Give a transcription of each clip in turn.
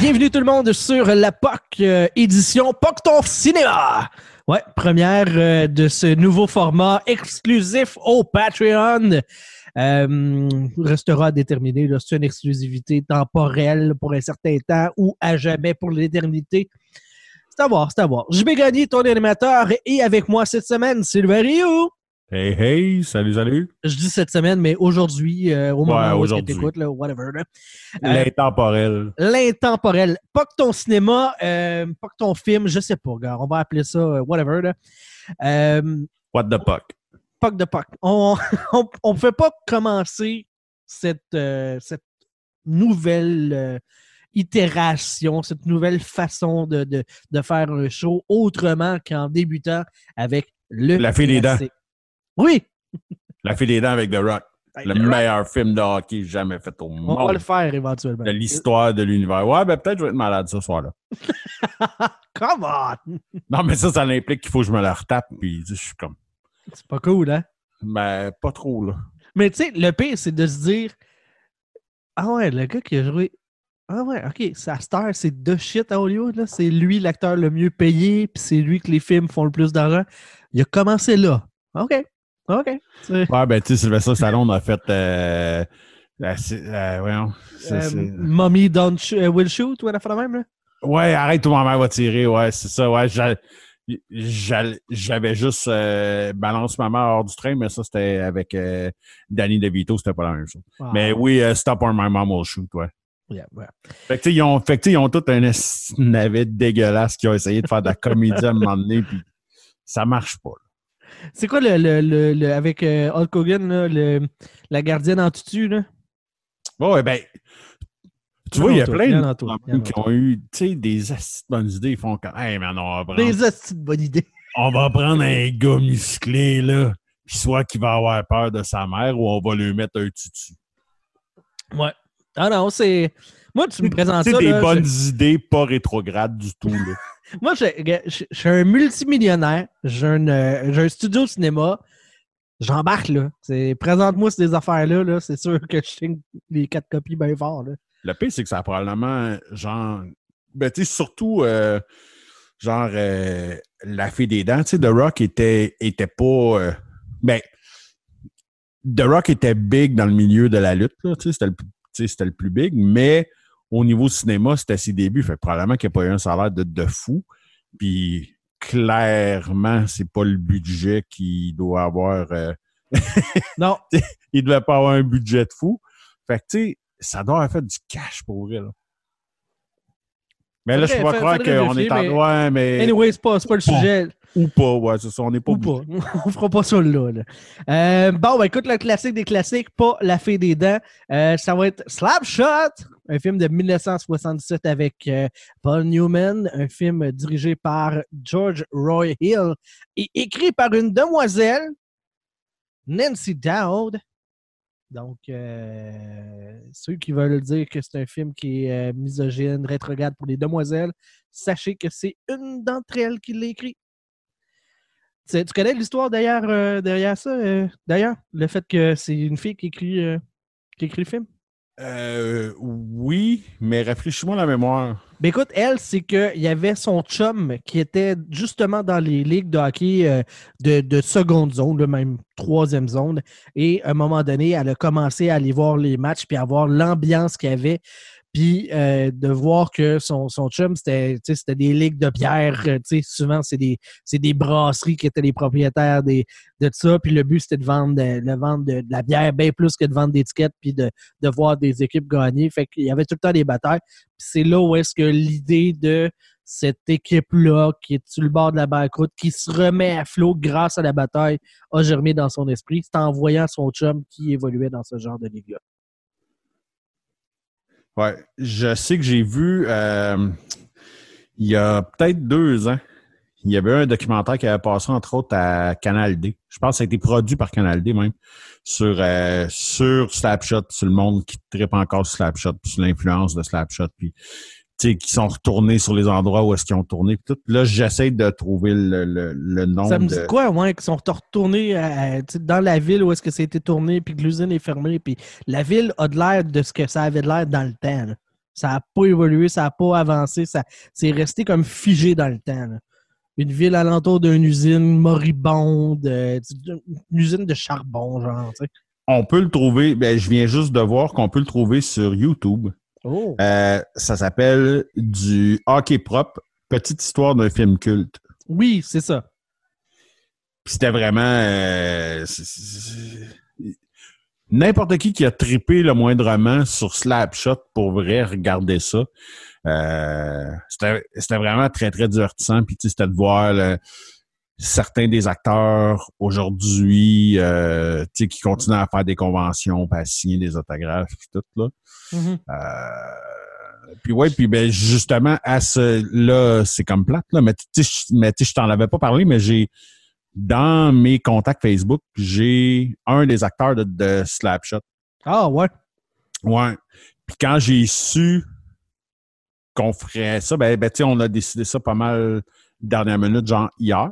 Bienvenue tout le monde sur la POC euh, édition POC ton cinéma. Ouais, première euh, de ce nouveau format exclusif au Patreon. Euh, restera à déterminer là, c'est une exclusivité temporelle pour un certain temps ou à jamais pour l'éternité. C'est à voir, c'est à voir. Je vais ton animateur et avec moi cette semaine, Sylvain Rio. Hey, hey, salut, salut. Je dis cette semaine, mais aujourd'hui, euh, au moment Ouais, où tu écoutes, là, whatever. là. Euh, L'intemporel. L'intemporel. Pas que ton cinéma, euh, pas que ton film, je sais pas, gars. On va appeler ça whatever. Là. What the fuck? Puck de Puck. On ne peut pas commencer cette, cette nouvelle itération, cette nouvelle façon de, de, de faire un show autrement qu'en débutant avec le. La fille des dents. Oui, La fille des dents avec The Rock. Le The Rock. meilleur film de hockey jamais fait au on va monde. le faire éventuellement. De l'histoire de l'univers. Ouais, ben peut-être que je vais être malade ce soir-là. Come on! Non, mais ça, ça implique qu'il faut que je me la retape. Puis je suis comme, C'est pas cool, hein? ben, pas trop, là. Mais tu sais, le pire, c'est de se dire Ah ouais, le gars qui a joué. Ah ouais, ok, sa star, c'est de shit à Hollywood, là. C'est lui l'acteur le mieux payé, puis c'est lui que les films font le plus d'argent. Il a commencé là. OK. OK. Ouais, ben, tu sais, Sylvester Stallone a fait. Euh, euh, euh, voyons, Mommy don't sh- euh, will shoot, ou une affaire de même, là? Ouais, arrête, tout ma mère va tirer. Ouais, c'est ça. Ouais, j'a- j'a- j'avais juste euh, balance ma mère hors du train, mais ça, c'était avec euh, Danny DeVito, c'était pas la même chose. Mais oui, euh, Stop or My Mom Will Shoot, ouais. yeah, ouais. Fait que, ils ont, fait que, ils ont tout un navet dégueulasse qui ont essayé de faire de la comédie à un moment donné, puis ça marche pas. là. C'est quoi le, le, le- le- avec euh, Hulk Hogan, là, le, la gardienne en tutu, là? Ouais, ben, tu vois, il y a plein de gens qui ont eu, des esti de bonnes idées. Ils font comme, hey, man, on va prendre, Des hosties de bonne idée. on va prendre un gars musclé, là, puis soit qu'il va avoir peur de sa mère ou on va lui mettre un tutu. Ouais. Ah non, c'est. Moi, tu me présentes C'est ça. des là, bonnes idées, pas rétrogrades du tout. Là. Moi, je, suis un multimillionnaire. J'ai un, euh, studio cinéma. J'embarque, là. Présente-moi ces affaires-là. Là, c'est sûr que je signe les quatre copies bien fort. Là. Le pire, c'est que ça a probablement, genre, ben, tu sais, surtout, euh, genre, euh, la fille des dents, tu sais, The Rock était, était pas, ben, The Rock était big dans le milieu de la lutte, tu sais, c'était le plus big, mais au niveau cinéma, c'était ses débuts, fait que probablement qu'il n'y a pas eu un salaire de, de fou, puis clairement, c'est pas le budget qu'il doit avoir, euh, Non, il devait pas avoir un budget de fou. Fait que, tu sais, ça doit avoir fait du cash pour vrai, là. Mais là, je pas croire qu'on est en... Ouais, mais... anyway, c'est pas, pas le sujet. Ou pas, ouais, c'est ça, on n'est pas... Ou pas. On fera pas ça là. là. Euh, bon, ben écoute, le classique des classiques, pas La Fée des Dents. Euh, ça va être Slapshot, un film de 1977 avec euh, Paul Newman, un film dirigé par George Roy Hill et écrit par une demoiselle, Nancy Dowd. Donc, euh, ceux qui veulent dire que c'est un film qui est euh, misogyne, rétrograde pour les demoiselles, sachez que c'est une d'entre elles qui l'a écrit. Tu, tu connais l'histoire derrière, euh, ça, d'ailleurs? Le fait que c'est une fille qui écrit, qui écrit le film? Oui, mais rafraîchis-moi la mémoire. Ben écoute, elle, c'est qu'il y avait son chum qui était justement dans les ligues de hockey euh, de, de seconde zone, là, même troisième zone. Et à un moment donné, elle a commencé à aller voir les matchs puis à voir l'ambiance qu'il y avait. Puis euh, de voir que son, son chum, c'était des ligues de bière. euh, souvent, c'est des, des brasseries qui étaient les propriétaires des, de ça. Puis le but, c'était de vendre, de, de vendre de, la bière bien plus que de vendre des tickets puis de, de voir des équipes gagner. Fait qu'il y avait tout le temps des batailles. C'est là où est-ce que l'idée de cette équipe-là qui est sur le bord de la banqueroute, qui se remet à flot grâce à la bataille, a germé dans son esprit. C'est en voyant son chum qui évoluait dans ce genre de ligue-là. Je sais que j'ai vu, euh, il y a peut-être deux ans, il y avait un documentaire qui avait passé, entre autres, à Canal D. Je pense que ça a été produit par Canal D même, sur, euh, sur Slapshot, sur le monde qui tripe encore sur Slapshot, puis sur l'influence de Slapshot, puis qui sont retournés sur les endroits où est-ce qu'ils ont tourné. tout. Là, j'essaie de trouver le, le, le nom Ça me de... dit quoi, ouais, qu'ils sont retournés à- dans la ville où est-ce que ça a été tourné, puis que l'usine est fermée, puis la ville a de l'air de ce que ça avait de l'air dans le temps. là. Ça n'a pas évolué, ça n'a pas avancé, ça c'est resté comme figé dans le temps. là. Une ville alentour d'une usine moribonde, euh, une usine de charbon, genre. On peut le trouver, ben, je viens juste de voir qu'on peut le trouver sur YouTube. Oh! Euh, ça s'appelle du hockey propre, petite histoire d'un film culte. Oui, c'est ça. C'était vraiment. euh, N'importe qui qui a trippé le moindrement sur Slapshot pour vrai, regarder ça. Euh, c'était c'était vraiment très, très divertissant. Puis tu sais, c'était de voir le- certains des acteurs aujourd'hui euh, tu sais, qui continuent à faire des conventions, à signer des autographes, tout là. Mhm. Euh, puis ouais, puis ben justement à ce là, c'est comme plate là, mais tu mais je t'en avais pas parlé, mais j'ai dans mes contacts Facebook, j'ai un des acteurs de, de Slapshot. Ah, ouais. Ouais. Puis quand j'ai su qu'on ferait ça, ben, ben tu sais, on a décidé ça pas mal dernière minute, genre hier.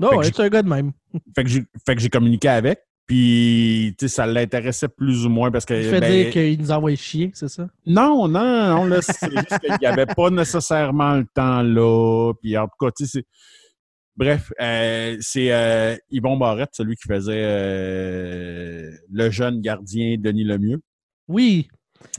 Ouais, j'ai- c'est un gars de même. Fait que j'ai communiqué avec. Puis, tu ça l'intéressait plus ou moins parce que. Il fait ben, dire qu'il nous envoie chier, c'est ça? Non, non, non, là, c'est juste qu'il n'y avait pas nécessairement le temps là. Puis en tout cas, tu sais, c'est. Bref, euh, c'est euh, Yvon Barrette, celui qui faisait euh, le jeune gardien Denis Lemieux. Oui.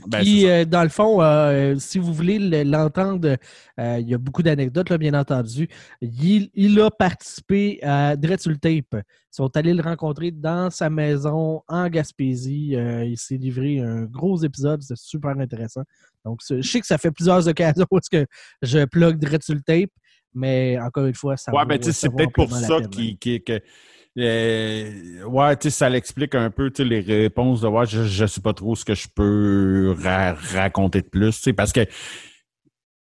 Ben, c'est ça. euh, dans le fond, euh, si vous voulez le- l'entendre, euh, il y a beaucoup d'anecdotes, bien entendu. Il, il a participé à Dreadful Tape. Ils sont allés le rencontrer dans sa maison en Gaspésie. Il s'est livré un gros épisode. C'était super intéressant. Donc, c'est- je sais que ça fait plusieurs occasions est-ce que je plug Dreadful Tape, mais encore une fois, ça Ouais, vaut- ben, c'est peut-être pour ça peine, qui, qui- que. Euh, ouais, tu sais, ça l'explique un peu, tu sais, les réponses de ouais, je, je sais pas trop ce que je peux ra- raconter de plus, tu sais, parce que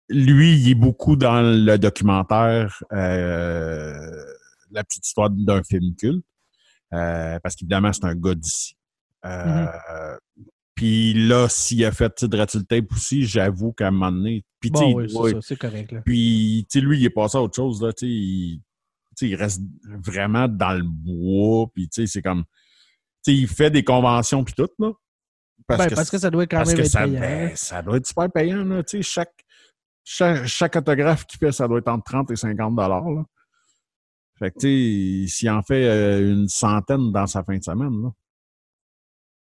lui, il est beaucoup dans le documentaire euh, La petite histoire d'un film culte. euh, parce qu'évidemment, c'est un gars d'ici. Euh, Puis là, s'il a fait tu sais, Dreadful Tape aussi, j'avoue qu'à un moment donné. Puis, Bon, oui, c'est ouais, correct. Puis, lui, il est passé à autre chose, là, il, tu sais, il reste vraiment dans le bois, puis c'est comme, il fait des conventions puis tout, là. Ben, parce que ça doit quand parce même que être ça, payant. ben, ça doit être super payant, là, tu sais, chaque, chaque, chaque autographe qu'il fait, ça doit être entre 30 et 50 dollars. Fait que, tu sais, s'il en fait euh, une centaine dans sa fin de semaine, là,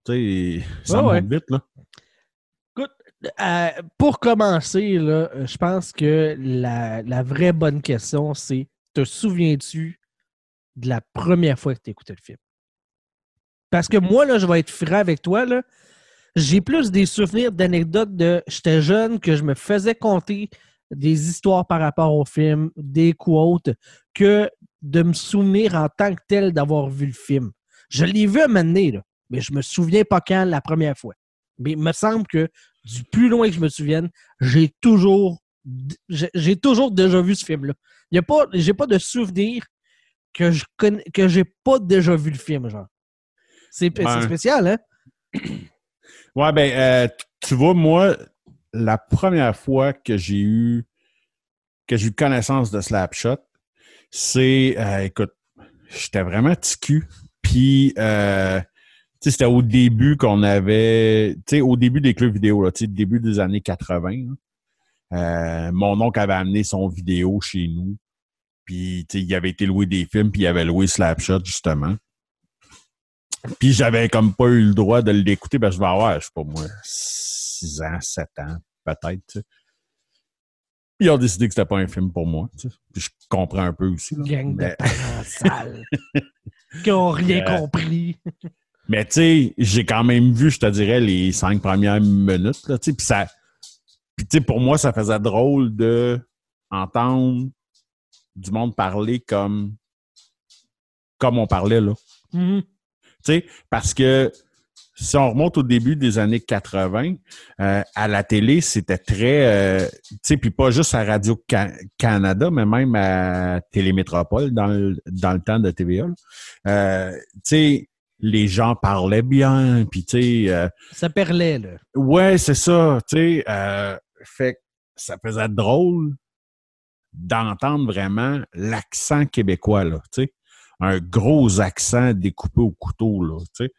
tu sais, ça Ouais, monte vite, là. Euh, pour commencer, là, je pense que la, la vraie bonne question, c'est te souviens-tu de la première fois que tu écouté le film? Parce que moi, là, je vais être franc avec toi, là. J'ai plus des souvenirs d'anecdotes de j'étais jeune, que je me faisais compter des histoires par rapport au film, des quotes, que de me souvenir en tant que tel d'avoir vu le film. Je l'ai vu à un mais je me souviens pas quand la première fois. Mais il me semble que du plus loin que je me souvienne, j'ai toujours j'ai toujours déjà vu ce film-là. Il pas j'ai pas de souvenir que je connais que j'ai pas déjà vu le film genre. C'est spécial hein? Ouais, ben, euh, tu vois, moi, la première fois que j'ai eu que j'ai eu connaissance de Slapshot, c'est, euh, écoute, j'étais vraiment ticu. Puis, euh, tu sais, c'était au début qu'on avait, tu sais, au début des clubs vidéo, là, tu sais, début des années 80. là. Euh, mon oncle avait amené son vidéo chez nous. Puis, tu sais, il avait été loué des films, puis il avait loué Slapshot, justement. Puis j'avais comme pas eu le droit de l'écouter, ben je vais avoir, je sais pas moi, 6 ans, 7 ans, peut-être. Ils ont décidé que c'était pas un film pour moi. tu sais. Puis je comprends un peu aussi. là. gang de Mais, parents sales qui ont rien Euh, compris. mais tu sais, j'ai quand même vu, je te dirais, les cinq premières minutes. Là, tu sais, puis ça. Puis tu sais, pour moi, ça faisait drôle de entendre du monde parler comme comme on parlait là. Mhm. Tu sais, parce que si on remonte au début des années 80, euh, à la télé, c'était très, euh, tu sais, puis pas juste à Radio-Canada, mais même à Télémétropole dans le, dans le temps de TVA. Euh, tu sais, les gens parlaient bien, puis tu sais, euh, Ça perlait là. ouais, c'est ça, tu sais, euh, fait que ça faisait drôle d'entendre vraiment l'accent québécois, là, tu sais. Un gros accent découpé au couteau, là, tu sais.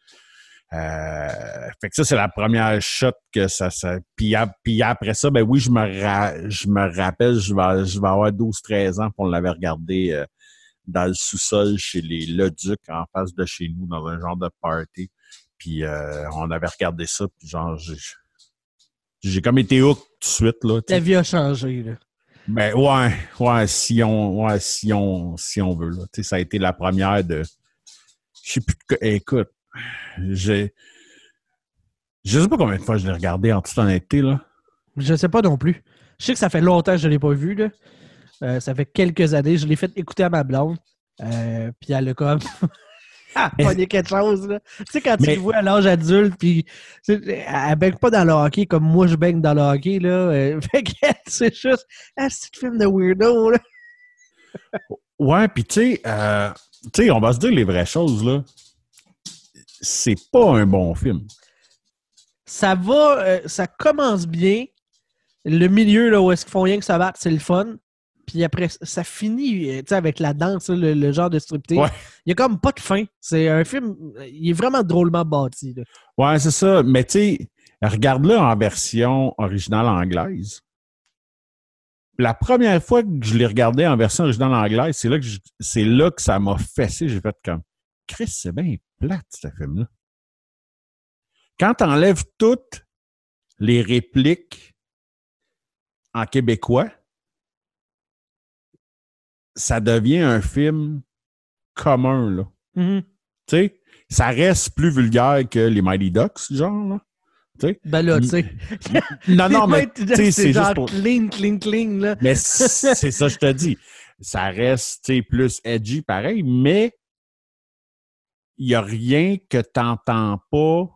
Euh, fait que ça, c'est la première shot que ça... ça puis, après ça, ben oui, je me, je me rappelle, je vais, je vais avoir 12-13 ans, qu'on l'avait regardé euh, dans le sous-sol chez les Le Duc, en face de chez nous, dans un genre de party. Puis euh, on avait regardé ça, puis genre, j'ai comme été hook tout de suite. Là, La vie a changé. Là. Ben ouais, ouais, si on, ouais, si on, si on veut. Là. Ça a été la première de. Je sais plus. Écoute, j'ai. Je sais pas combien de fois je l'ai regardé en toute honnêteté. Là. Je sais pas non plus. Je sais que ça fait longtemps que je ne l'ai pas vu. Là. Euh, ça fait quelques années. Je l'ai fait écouter à ma blonde. Euh, puis elle a comme. ah, pogné quelque chose, là. Tu sais, quand tu le vois à l'âge adulte, puis elle baigne pas dans le hockey comme moi je baigne dans le hockey, là. Euh, fait que c'est juste un petit film de weirdo, là. ouais, puis tu sais, euh, tu sais, on va se dire les vraies choses, là. C'est pas un bon film. Ça va, euh, ça commence bien. Le milieu, là, où est-ce qu'ils font rien que ça va, c'est le fun. Puis après, ça finit euh, avec la danse, le, genre de striptease. Il n'y a comme pas de fin. C'est un film, il est vraiment drôlement bâti. Ouais, c'est ça. Mais tu sais, regarde-le en version originale anglaise. La première fois que je l'ai regardé en version originale anglaise, c'est là que c'est là que ça m'a fessé. J'ai fait comme Chris, c'est bien plate, ce film-là. Quand tu enlèves toutes les répliques en québécois, ça devient un film commun, là. Mm-hmm. Tu sais, ça reste plus vulgaire que les Mighty Ducks, genre, là. Ben là, tu sais. non, non, mais c'est genre pour... clean, clean, clean, là. Mais c'est ça, je te dis. Ça reste, plus edgy, pareil, mais il n'y a rien que tu n'entends pas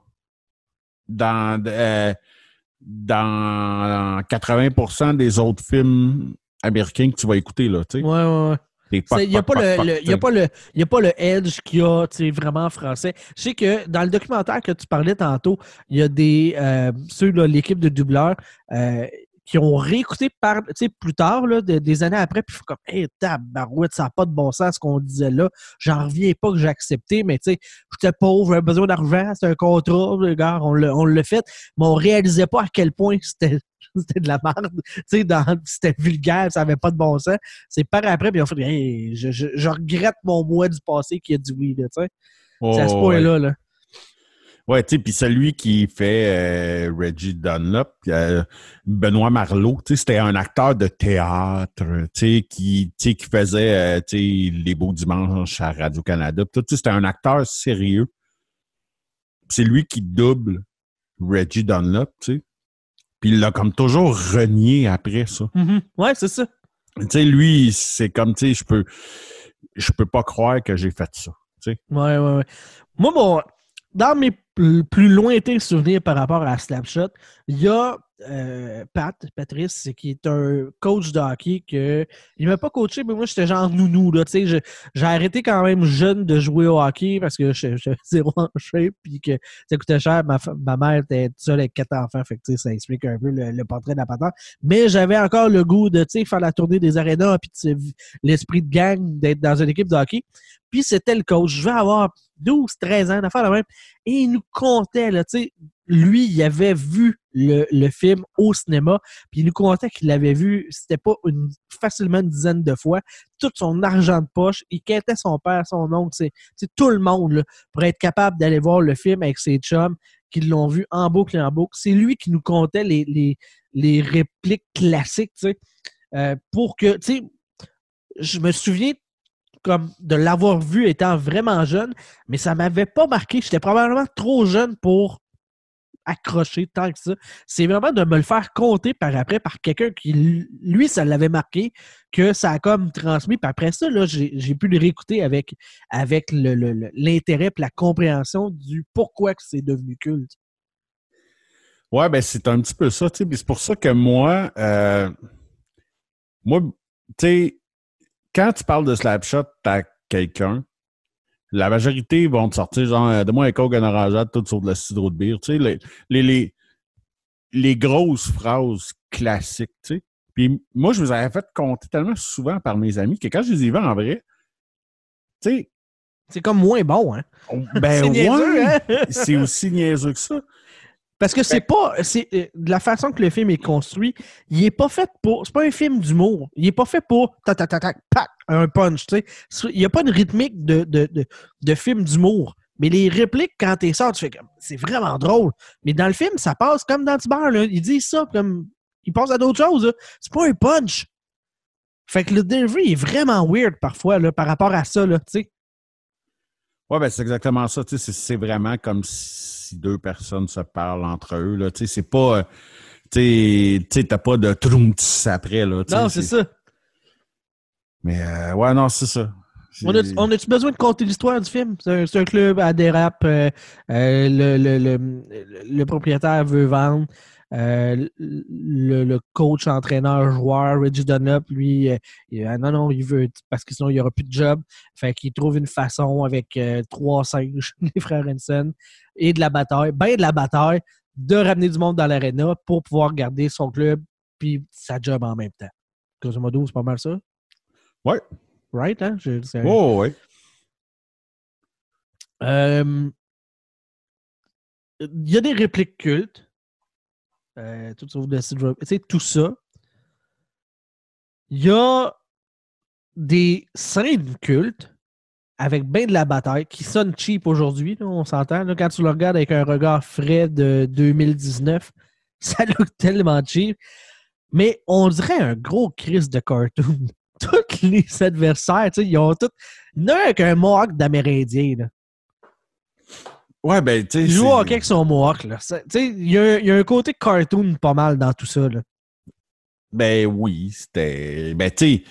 dans, euh, dans 80% des autres films américain que tu vas écouter, là, tu sais. Ouais, ouais, ouais. Il n'y a, pas le, a, pas le edge qu'il y a vraiment en français. Je sais que dans le documentaire que tu parlais tantôt, il y a des euh, ceux l'équipe de doubleurs euh, qui ont réécouté par, plus tard, là, des années après, puis comme Hey, tabarouette, ça n'a pas de bon sens ce qu'on disait là. J'en reviens pas que j'ai accepté, mais tu sais, j'étais pauvre, j'avais besoin d'argent, c'est un contrat, gars, on l'a fait, mais on réalisait pas à quel point c'était c'était de la merde. C'était vulgaire, ça n'avait pas de bon sens. C'est par après, puis on fait hey, je, je, regrette mon mois du passé qui a dit oui. Là, c'est à ce point-là. Là. Ouais, tu sais, puis celui qui fait euh, Reggie Dunlop, euh, Benoît Marleau, tu sais, c'était un acteur de théâtre, tu sais, qui, qui faisait, euh, tu sais, Les Beaux Dimanches à Radio-Canada. Tu sais, c'était un acteur sérieux. C'est lui qui double Reggie Dunlop, tu sais. Puis il l'a comme toujours renié après ça. Mm-hmm. Ouais, c'est ça. Tu sais, lui, c'est comme, tu sais, je peux, je peux pas croire que j'ai fait ça. Tu sais. Ouais, ouais, ouais. Moi, bon, dans mes plus lointains souvenirs par rapport à Slapshot, il y a euh, Pat, Patrice, qui est un coach de hockey que il m'a pas coaché, mais moi j'étais genre nounou. Là, j'ai arrêté quand même jeune de jouer au hockey parce que je suis zéro en shape puis que ça coûtait cher. Ma, mère était seule avec quatre enfants, fait que ça explique un peu le, portrait de la patente. Mais j'avais encore le goût de faire la tournée des arénas puis l'esprit de gang d'être dans une équipe de hockey. Puis c'était le coach. Je vais avoir 12, 13 ans d'affaires la même. Et il nous comptait, là, tu sais, lui, il avait vu le, film au cinéma, puis il nous contait qu'il l'avait vu, c'était pas une, facilement une dizaine de fois, tout son argent de poche, il quittait son père, son oncle, c'est tout le monde, pour être capable d'aller voir le film avec ses chums, qui l'ont vu en boucle et en boucle. C'est lui qui nous contait les, les, répliques classiques, tu sais, euh, pour que, tu sais, je me souviens comme de l'avoir vu étant vraiment jeune, mais ça m'avait pas marqué. J'étais probablement trop jeune pour accrocher tant que ça. C'est vraiment de me le faire compter par après par quelqu'un qui, lui, ça l'avait marqué, que ça a comme transmis. Puis après ça, j'ai pu le réécouter avec, avec l'intérêt et la compréhension du pourquoi que c'est devenu culte. Ouais, ben c'est un petit peu ça, tu sais. C'est pour ça que moi, euh, moi, tu sais, quand tu parles de Slapshot à quelqu'un, la majorité vont te sortir genre euh, de moi un coke en orangeade tout sur de la cidre de bière. Tu sais, les, les, les, grosses phrases classiques, tu sais. Puis moi, je vous avais fait compter tellement souvent par mes amis que quand je les ai vus en vrai, tu sais, C'est comme moins bon, hein? Ben ouais, hein? c'est aussi niaiseux que ça. Parce que c'est pas. C'est, euh, de la façon que le film est construit, il est pas fait pour. C'est pas un film d'humour. Il est pas fait pour. Tac, tac, tac, tac, pac, un punch, tu sais. Il n'y a pas une rythmique de, de, de, de film d'humour. Mais les répliques, quand t'es sors, tu fais comme. C'est vraiment drôle. Mais dans le film, ça passe comme dans Tiber, là. Ils disent ça comme. Ils passent à d'autres choses. C'est pas un punch. Fait que le delivery est vraiment weird parfois, là, par rapport à ça, là, tu Ouais, ben c'est exactement ça. C'est vraiment comme si deux personnes se parlent entre eux. Là. C'est pas. euh, Tu t'as pas de troumts après. Là, Non, c'est ça. Mais euh, ouais, non, c'est ça. On a-tu besoin de compter l'histoire du film? C'est un, club à dérape. euh, euh, le, le, le, le propriétaire veut vendre. Euh, le, le coach, entraîneur, joueur, Reggie Dunlop, lui, euh, il- ah non, non, il veut, parce que sinon, il n'y aura plus de job. Fait qu'il trouve une façon avec euh, trois singes, les frères Henson, et de la bataille, ben de la bataille, de ramener du monde dans l'aréna pour pouvoir garder son club puis sa job en même temps. Grosso modo, c'est pas mal ça? Ouais. Right, hein? Je- Oh, ouais. Euh, Il y a des répliques cultes. Euh, tout Tu sais, tout ça. Il y a des scènes cultes avec bien de la bataille qui sonnent cheap aujourd'hui, on s'entend. Quand tu le regardes avec un regard frais de 2019, ça look tellement cheap. Mais on dirait un gros crise de cartoon. Tous les adversaires, ils ont tous. Il y en a avec un mohawk d'Amérindien. Ouais, ben, tu sais. Il joue au hockey avec son mohawk. Là. Tu sais, Il y, a un- il y a un côté cartoon pas mal dans tout ça. Là. Ben oui, c'était. Ben, tu sais,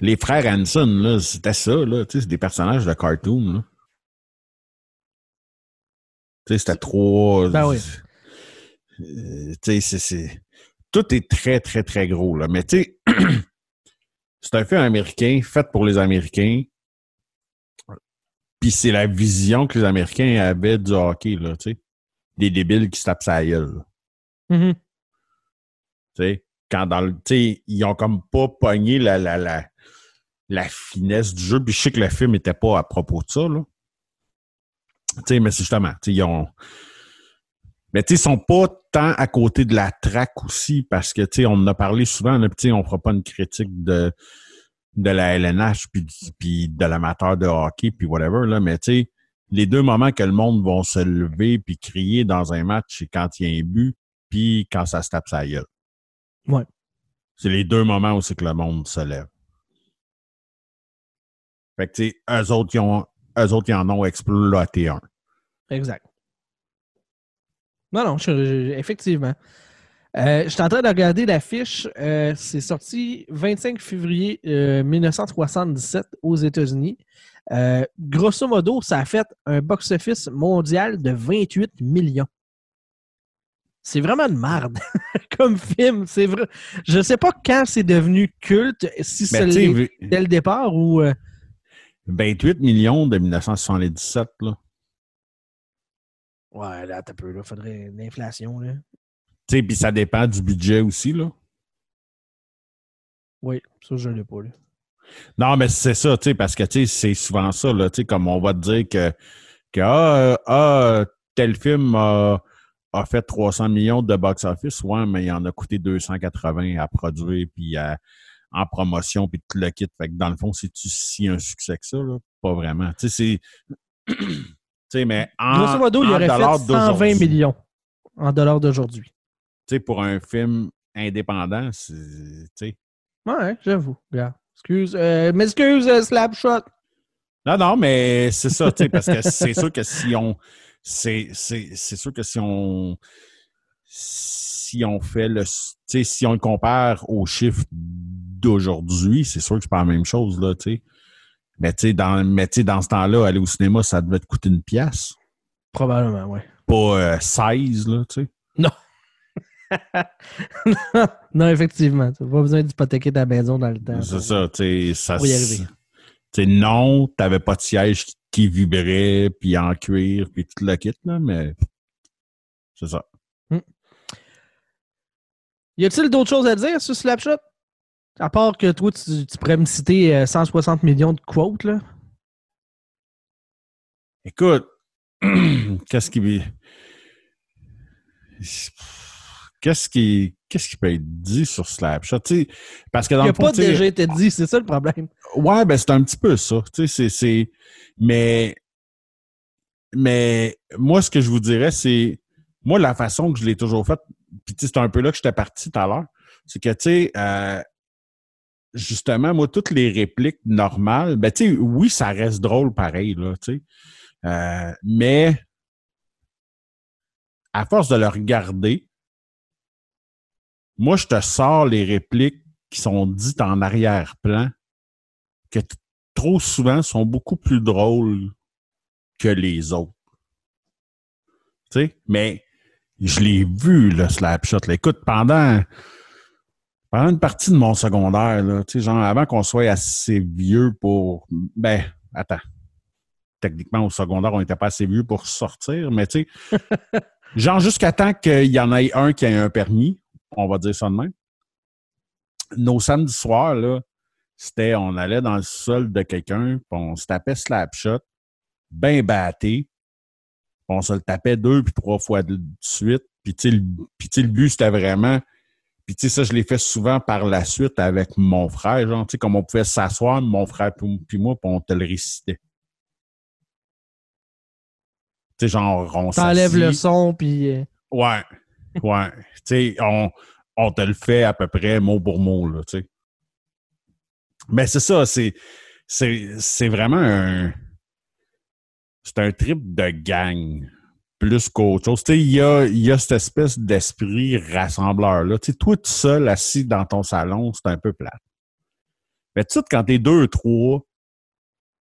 les frères Hanson, là, c'était ça, là. Tu sais, c'est des personnages de cartoon, là. Tu sais, c'était trop. Ben oui. Euh, tu sais, c'est- c'est. Tout est très, très, très gros, là. Mais, tu sais, c'est un film américain fait pour les Américains. Puis c'est la vision que les Américains avaient du hockey, là, tu sais. Des débiles qui se tapent sa gueule. Mhm. Tu sais, quand dans le. Tu sais, ils ont comme pas pogné la, la, la, la finesse du jeu. Puis je sais que le film était pas à propos de ça, là. Tu sais, mais c'est justement, tu sais, ils ont. Mais tu sais, ils sont pas tant à côté de la traque aussi, parce que, tu sais, on en a parlé souvent, là, tu sais, on fera pas une critique de, de la LNH puis, puis de l'amateur de hockey, puis whatever, là, mais tu sais, les deux moments que le monde va se lever puis crier dans un match, c'est quand il y a un but, puis quand ça se tape sa gueule. Ouais. C'est les deux moments où c'est que le monde se lève. Fait que, tu sais, eux autres, ils ont, eux autres, ils en ont exploité un. Exact. Non, non, je- je- effectivement. Euh, je suis en train de regarder l'affiche. Euh, c'est sorti 25 février euh, 1977 aux États-Unis. Euh, grosso modo, ça a fait un box-office mondial de 28 millions. C'est vraiment de merde comme film. C'est vrai. Je sais pas quand c'est devenu culte, si Mais c'est dès le départ ou. euh, 28 millions de 1977, là. Ouais, là, t'as peu, là. Faudrait l'inflation, là. Sais, puis ça dépend du budget aussi, là. Oui, ça, je l'ai pas, là. Non, mais c'est ça, tu sais, parce que, tu sais, c'est souvent ça, là, tu sais, comme on va te dire que, que ah, euh, ah, tel film a, a fait 300 millions de box-office, ouais, mais il en a coûté 280 à produire, puis à- en promotion, puis tout le kit. Fait que dans le fond, c'est-tu si un succès que ça, là? Pas vraiment. Tu sais, c'est... tu sais, mais en, Grosso modo, il aurait fait 120 d'aujourd'hui, millions en dollars d'aujourd'hui. Sais, pour un film indépendant, c'est, tu sais... Ouais, j'avoue. Regarde. Excuse, euh, m'excuse, euh, Slapshot. Non, non, mais c'est ça, tu sais, parce que c'est sûr que si on. C'est, sûr que si on. Si on fait le. Tu sais, si on le compare aux chiffres d'aujourd'hui, c'est sûr que c'est pas la même chose, là, tu sais. Mais tu sais, dans, mais dans ce temps-là, aller au cinéma, ça devait te coûter une pièce. Probablement, ouais. Pas euh, 16, là, tu sais. non, effectivement. Tu n'as pas besoin d'hypothéquer ta maison dans le temps. C'est ça, tu. Ça, Pour y arriver. Tu sais, non, t'avais pas de siège qui, vibrait, puis en cuir, puis tout le kit, là, mais. C'est ça. Y a-t-il d'autres choses à dire sur Slapshot? À part que toi, tu, tu pourrais me citer euh, 160 millions de quotes, là. Écoute, qu'est-ce qui. Qu'est-ce qui, qu'est-ce qui peut être dit sur Slapshot? parce que dans Il le n'a pas déjà été dit, c'est ça le problème. Ouais, ben c'est un petit peu ça. Tu sais, c'est, c'est. Mais. Mais moi, ce que je vous dirais, c'est. Moi, la façon que je l'ai toujours faite, puis c'est un peu là que j'étais parti tout à l'heure, c'est que, tu sais, euh, justement, moi, toutes les répliques normales, ben, tu sais, oui, ça reste drôle pareil, là, tu sais. Euh, mais à force de le regarder, moi, je te sors les répliques qui sont dites en arrière-plan, que trop souvent sont beaucoup plus drôles que les autres. Tu sais, mais je l'ai vu, le slapshot. là. Écoute, pendant, pendant une partie de mon secondaire, là, tu sais, genre avant qu'on soit assez vieux pour. Ben, attends. Techniquement, au secondaire, on n'était pas assez vieux pour sortir, mais tu sais, genre jusqu'à temps qu'il y en ait un qui ait un permis, on va dire ça de même. Nos samedis soirs, là, c'était, on allait dans le sol de quelqu'un, puis on se tapait slapshot, bien batté, puis on se le tapait deux puis trois fois de suite. Puis tu le, puis, tu sais, le but, c'était vraiment... Puis tu sais, ça, je l'ai fait souvent par la suite avec mon frère, genre, tu sais, comme on pouvait s'asseoir, mon frère puis moi, puis on te le récitait. Tu sais, genre, on T'enlèves le son, puis. euh, Ouais, ouais. tu sais, on, on te le fait à peu près mot pour mot, là, tu sais. Mais c'est ça, c'est, c'est, vraiment un. C'est un trip de gang plus qu'autre chose. Tu sais, il y a, y a cette espèce d'esprit rassembleur-là. Tu sais, toi tout seul, assis dans ton salon, c'est un peu plat. Mais tout de quand t'es deux, trois,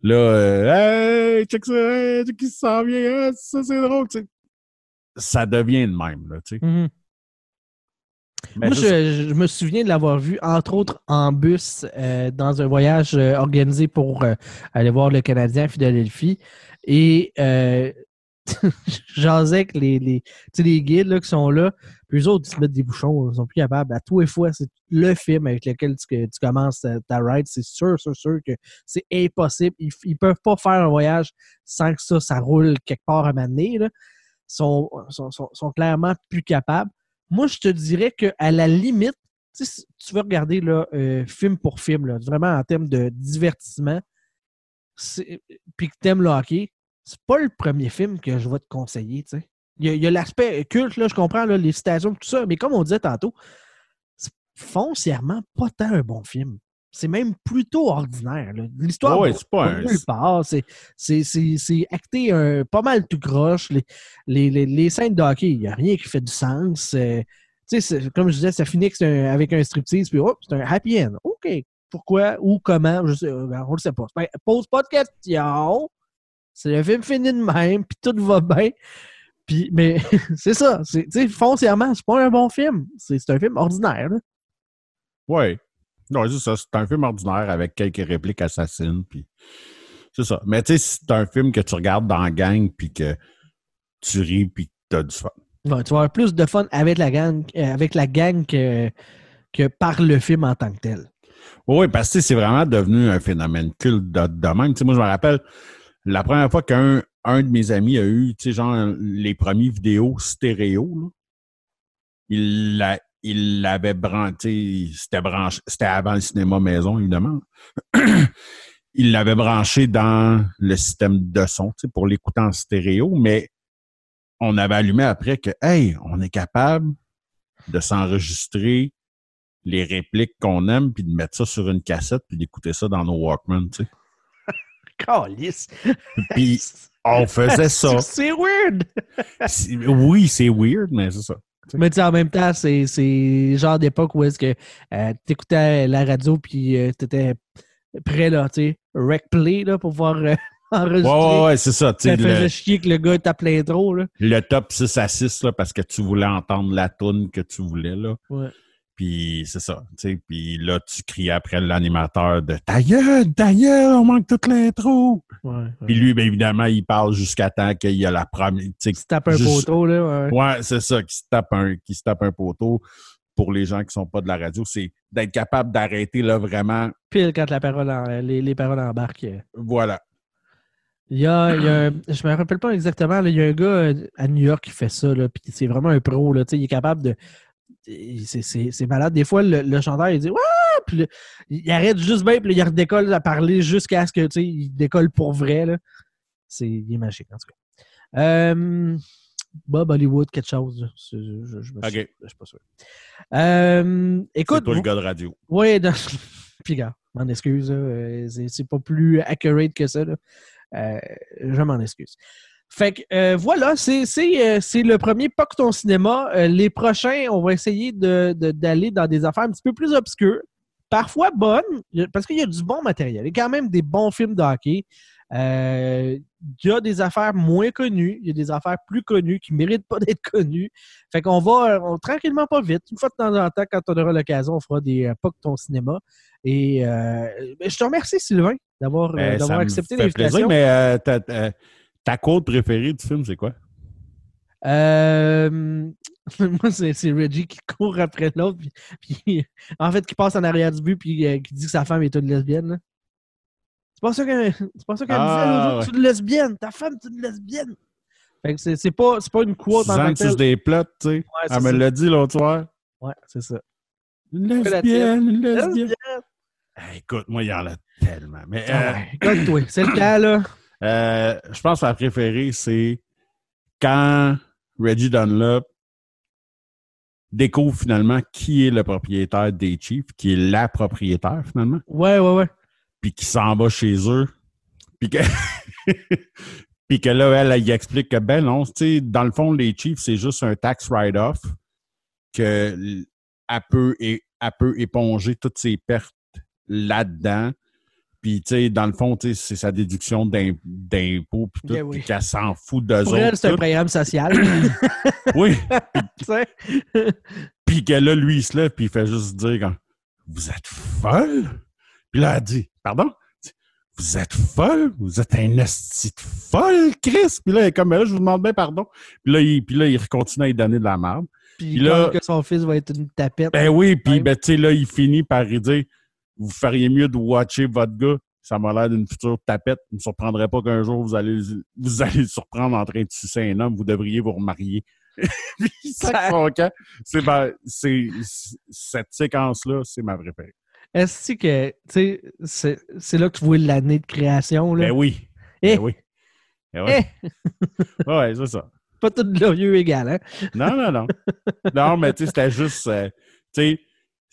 là, euh, hey, check ça, hey, check qui s'en vient, hein, ça c'est drôle, tu sais. Ça devient de même, là, tu sais. mhm. Moi, je, je me souviens de l'avoir vu, entre autres, en bus euh, dans un voyage euh, organisé pour euh, aller voir le Canadien à Philadelphie. Et jasais avec les, guides là, qui sont là. Puis eux autres, ils se mettent des bouchons. Ils sont plus capables. À tous les fois, c'est le film avec lequel tu, commences ta, ta ride. C'est sûr, sûr, sûr que c'est impossible. Ils, ils peuvent pas faire un voyage sans que ça, ça roule quelque part à m'amener. Ils sont, sont, sont, clairement plus capables. Moi, je te dirais qu'à la limite, si tu veux regarder euh, film pour film, vraiment en termes de divertissement, puis que t'aimes le hockey, c'est pas le premier film que je vais te conseiller. Il y a, l'aspect culte, là, je comprends, les citations, tout ça, mais comme on disait tantôt, c'est foncièrement pas tant un bon film. C'est même plutôt ordinaire. L'histoire Ouais, c'est pas nulle part. C'est- acté un, pas mal tout croche. Les, les, les, les scènes de hockey, il n'y a rien qui fait du sens. Euh, comme je disais, ça finit un- avec un striptease, puis hop, c'est un happy end. OK. Pourquoi ou comment, je sais, euh, on ne le sait pas. Ben, pose pas de questions. C'est le film fini de même, puis tout va bien. Puis, mais c'est ça. foncièrement, c'est pas un bon film. C'est c'est un film ordinaire. là. Ouais. Non, c'est ça. C'est un film ordinaire avec quelques répliques assassines. Puis c'est ça. Mais tu sais, c'est un film que tu regardes dans la gang, puis que tu ris, puis que tu as du fun. Ouais, tu vas avoir plus de fun avec la gang, euh, avec la gang que, que par le film en tant que tel. Oui, parce que c'est vraiment devenu un phénomène culte de, de même. Moi, je me rappelle la première fois qu'un un de mes amis a eu, tu sais, genre, les premiers vidéos stéréo, là, il l'a- il l'avait branché, c'était branché, c'était avant le cinéma maison, évidemment. il l'avait branché dans le système de son, pour l'écouter en stéréo, mais on avait allumé après que, hey, on est capable de s'enregistrer les répliques qu'on aime, puis de mettre ça sur une cassette, puis d'écouter ça dans nos Walkman, tu sais. Calice! Puis on faisait ça. C'est weird! Oui, c'est weird, mais c'est ça. Mais tu sais, en même temps, c'est c'est le genre d'époque où est-ce que euh, t'écoutais la radio puis euh, t'étais prêt, là, tu sais, rec play, là, pour pouvoir euh, enregistrer. Ouais, ouais, ouais, c'est ça. tu Ça faisait le, chier que le gars tape l'intro, là. le top 6 à 6, là, parce que tu voulais entendre la toune que tu voulais, là. Ouais. Puis c'est ça, tu sais. Puis là, tu criais après l'animateur de « Ta gueule, ta gueule, on manque toute l'intro! Ouais, ouais. » Puis lui, bien évidemment, il parle jusqu'à temps qu'il y a la première... tu sais, Tu tapes un juste- poteau, là. Ouais. Ouais, c'est ça, qui se tape un, qui se tape un poteau. Pour les gens qui sont pas de la radio, c'est d'être capable d'arrêter là vraiment. Pile quand la parole en- les, les paroles embarquent. Voilà. Il y a, il y a un- je me rappelle pas exactement, là, il y a un gars euh, à New York qui fait ça, là, puis c'est vraiment un pro, là, tu sais, il est capable de... C'est c'est- c'est malade. Des fois, le, le chanteur, il dit « Ouais! » Puis il arrête juste bien, puis il redécolle à parler jusqu'à ce que, tu sais, il décolle pour vrai, là. C'est il est magique, en tout cas. Euh, Bob Hollywood, quelque chose. C'est- Je, je, je me suis- OK. je suis pas sûr. Euh, C'est écoute, toi le gars de radio. oui, puis gars, m'en excuse, euh, c'est c'est pas plus accurate que ça. là. Euh, je m'en excuse. Fait que euh, voilà, c'est euh, c'est le premier Pas que ton cinéma. Euh, les prochains, on va essayer de- de- d'aller dans des affaires un petit peu plus obscures, parfois bonnes, parce qu'il y a du bon matériel. Il y a quand même des bons films de hockey. Il y a des affaires moins connues, il y a des affaires plus connues qui ne méritent pas d'être connues. Fait qu'on va on- tranquillement pas vite. Une fois de temps en temps, quand on aura l'occasion, on fera des ton cinéma. Et ben, je te remercie, Sylvain, d'avoir Ben, accepté l'invitation. mais ta, quote préférée du film, c'est quoi? Euh, moi, c'est c'est Reggie qui court après l'autre, puis, puis, en fait, qui passe en arrière du but, puis euh, qui dit que sa femme est une lesbienne. là. C'est pas ça qu'elle c'est qu'elle Ah, disait ouais. tu es une lesbienne, ta femme est une lesbienne. Fait que c'est c'est pas, c'est pas une quote en tant que sur des plots, tu sais. Ouais, c'est Elle me l'a dit l'autre soir. Ouais, c'est ça. Une lesbienne, une lesbienne. Lesbienne. Écoute, moi, il y en a tellement. Mais Ah euh, ouais, Écoute-toi, c'est le cas, là. Euh, je pense que ma préférée, c'est quand Reggie Dunlop découvre finalement qui est le propriétaire des Chiefs, qui est la propriétaire finalement, Ouais, ouais, ouais. puis qui s'en va chez eux, puis que, puis que là, elle, explique que, ben non, tu sais, dans le fond, les Chiefs, c'est juste un tax write-off que elle peut, elle peut éponger toutes ses pertes là-dedans. Puis, tu sais, dans le fond, tu sais, c'est sa déduction d'im- d'impôts, puis tout, Ben oui. puis qu'elle s'en fout d'eux Pour autres. elle, c'est un programme social. Oui, puis que là, lui, il se lève, puis il fait juste dire Vous êtes folle? Puis là, elle dit Pardon? Vous êtes folle? Vous êtes un esti de folle, Chris? Puis là, elle est comme, là, je vous demande bien pardon. Puis là, il, puis là, il continue à lui donner de la merde. Puis Puis là- que son fils va être une tapette. Ben oui, puis ben, tu sais, là, il finit par lui dire Vous feriez mieux de watcher votre gars. Ça m'a l'air d'une future tapette. Il ne me surprendrait pas qu'un jour, vous allez, vous allez le surprendre en train de sucer un homme. Vous devriez vous remarier. C'est ma- c'est- cette séquence-là, c'est ma préférée. Est-ce que, tu sais, c'est- c'est là que tu vois l'année de création, là? Ben oui. Eh! Ben oui. Ben ouais. Eh! ouais, c'est ça. Pas tout glorieux égal, hein? Non, non, non. non, mais tu sais, c'était juste. euh, tu sais,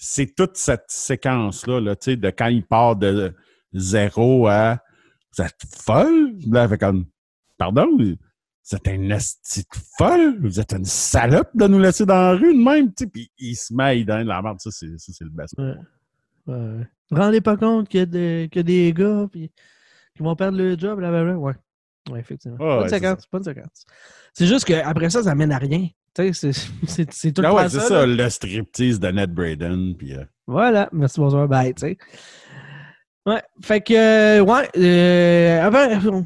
c'est toute cette séquence-là, là, de quand il part de zéro à. Vous êtes folle? Là, fait comme. Pardon? Vous êtes un esti de folle? Vous êtes une salope de nous laisser dans la rue de même? Puis il se met, il donne de la merde. Ça, c'est le best. Ouais. Ouais. Rendez pas compte qu'il y, a des- qu'il y a des gars qui vont perdre le job, blablabla? Ouais. Ouais, effectivement. Ouais, pas ouais, de c'est séquence, pas de séquence. C'est juste qu'après ça, ça mène à rien. C'est- tout le Ah ouais, c'est ça. le striptease de Ned Braden. Puis, euh, Voilà, merci, bonsoir, bye, tu sais. Ouais, fait que, euh, ouais, euh, avant,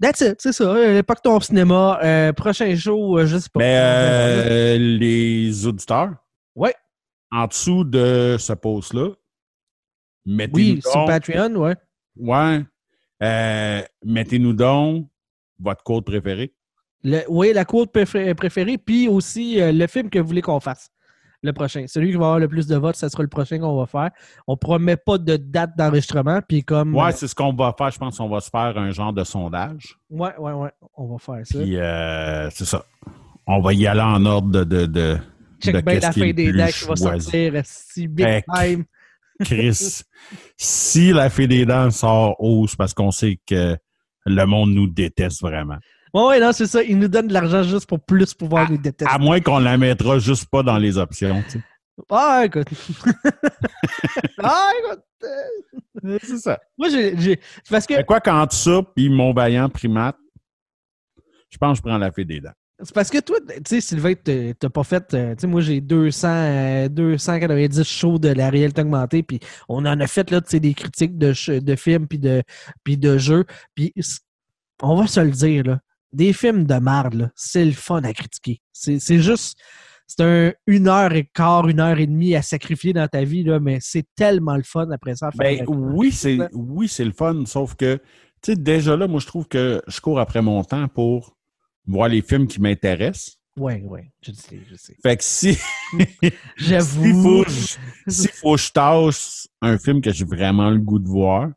that's it, c'est ça, euh, pas que ton cinéma, prochain show, je sais pas. Mais euh, les auditeurs, Ouais. en dessous de ce post-là, mettez-nous oui, sur Patreon, ouais. ouais, mettez-nous donc votre code préféré. Le- oui, la quote préfé- préférée, puis aussi euh, le film que vous voulez qu'on fasse. Le prochain. Celui qui va avoir le plus de votes, ça sera le prochain qu'on va faire. On promet pas de date d'enregistrement, puis comme. Ouais, c'est ce qu'on va faire. Je pense qu'on va se faire un genre de sondage. ouais, ouais, ouais, on va faire ça. Puis, euh, c'est ça. On va y aller en ordre de. de, de Check de bien la fin des dents qui va sortir. Si big Heck. time. Chris, si la fée des dents sort haut, c'est parce qu'on sait que le monde nous déteste vraiment. Ouais, ouais, non, c'est ça. Ils nous donnent de l'argent juste pour plus pouvoir nous détester. À moins qu'on la mettra juste pas dans les options. tu sais. Ah, écoute. ah, écoute. euh, C'est ça. Moi, j'ai. Parce que, Mais quoi qu'entre ça puis mon vaillant primate, je pense que je prends la fée des dents. c'est parce que toi, tu sais, Sylvain, t'as pas fait. euh, Tu sais, moi, j'ai 200, euh, 290 shows de la réalité augmentée, puis on en a fait, là, tu sais, des critiques de, de films, puis de, de jeux. Puis, on va se le dire, là. Des films de merde, là, c'est le fun à critiquer. C'est juste. C'est un une heure et quart, une heure et demie à sacrifier dans ta vie, là, mais c'est tellement le fun après ça. Ben, oui, c'est oui, le fun, sauf que tu sais, déjà là, moi, je trouve que je cours après mon temps pour voir les films qui m'intéressent. Oui, oui, je sais, je sais. Fait que si. J'avoue. S'il faut que je tâche un film que j'ai vraiment le goût de voir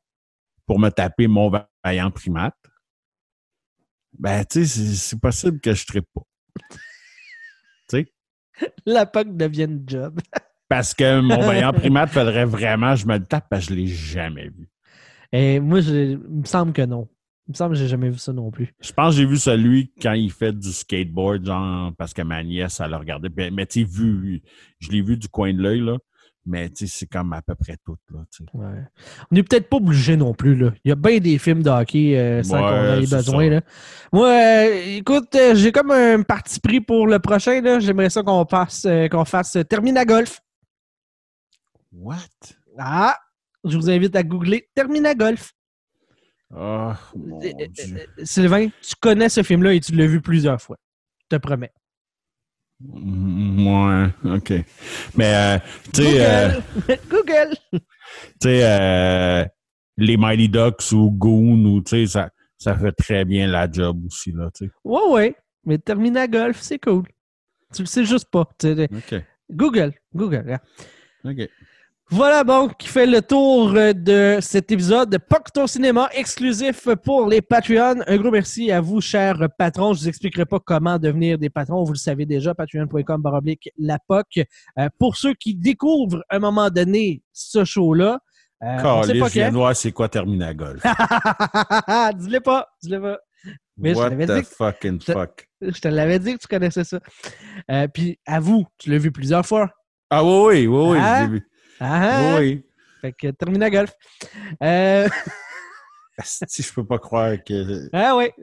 pour me taper mon vaillant primate, ben, tu sais, c'est- possible que je ne pas. tu sais? La POC devienne job. Parce que mon vaillant primate, faudrait vraiment que je me le tape parce que je ne l'ai jamais vu. Et moi, je, il me semble que non. Il me semble que j'ai jamais vu ça non plus. Je pense que j'ai vu celui quand il fait du skateboard, genre, parce que ma nièce, elle l'a regardé. Puis, Mais tu sais, vu, je l'ai vu du coin de l'œil, là. Mais c'est comme à peu près tout, là. Ouais. On n'est peut-être pas obligé non plus. Là. Il y a bien des films de hockey euh, sans Ouais, qu'on ait besoin. Là. Moi, euh, écoute, euh, j'ai comme un parti pris pour le prochain. J'aimerais ça qu'on passe, euh, qu'on fasse Termina Golf. What? Ah! Je vous invite à googler Termina Golf. Oh, mon Dieu. euh, Sylvain, tu connais ce film-là et tu l'as vu plusieurs fois. Je te promets. Ouais, OK. Mais, euh, tu sais, euh, Google! Google! tu sais, euh, les Mighty Ducks ou Goon, ou, tu sais, ça, ça fait très bien la job aussi, là, tu sais. Ouais, ouais. Mais Termina Golf, c'est cool. Tu le sais juste pas. Tu sais, OK. Google. Google. regarde. OK. Voilà donc qui fait le tour euh, de cet épisode de POC ton cinéma exclusif pour les Patreons. Un gros merci à vous, chers patrons. Je vous expliquerai pas comment devenir des patrons. Vous le savez déjà, patreon.com baroblique la POC. Euh, pour ceux qui découvrent à un moment donné ce show-là, euh, on sait pas je viens c'est quoi dis-le pas, dis-le pas. Mais je What the que- fucking fuck? Je te l'avais dit que tu connaissais ça. Euh, puis à vous, tu l'as vu plusieurs fois. Ah oui, oui, oui, oui, Hein? je l'ai vu. Ah, Oui, oui. Fait que Termina Golf. Euh, Asti, je peux pas croire que... ah ouais.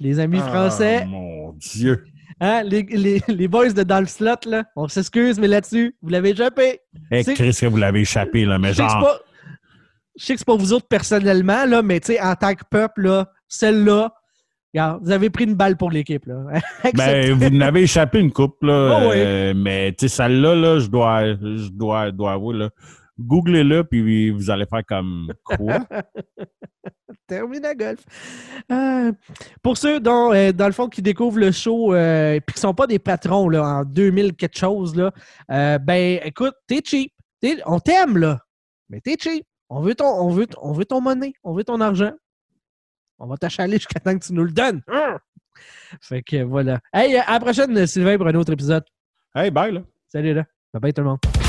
Les amis français, Ah, mon Dieu. hein, les, les, les boys de dans le slot, là, on s'excuse, mais là-dessus, vous l'avez échappé. Hey, C'est- Chris, que vous l'avez échappé, là, mais Je genre... pas, je sais que c'est pas vous autres personnellement, là, mais tu sais, en tant que peuple, là, celle-là, regarde, vous avez pris une balle pour l'équipe. là. Ben, vous n'avez échappé une coupe, là. Oh, oui. euh, mais, tu sais, celle-là, là, je dois, je dois, dois avouer, là. Googlez-le, puis vous allez faire comme quoi? Termina Golf. Euh, pour ceux dont, euh, dans le fond qui découvrent le show et qui ne sont pas des patrons là, en 2000 quelque chose, là, ben écoute, t'es cheap. T'es- on t'aime là, mais t'es cheap. On veut, ton, on, veut, on veut ton monnaie, on veut ton argent. On va t'achaler jusqu'à temps que tu nous le donnes. Hum! Fait que voilà. Hey, à la prochaine, Sylvain, pour un autre épisode. Hey, bye, là. Salut là. Bye bye tout le monde.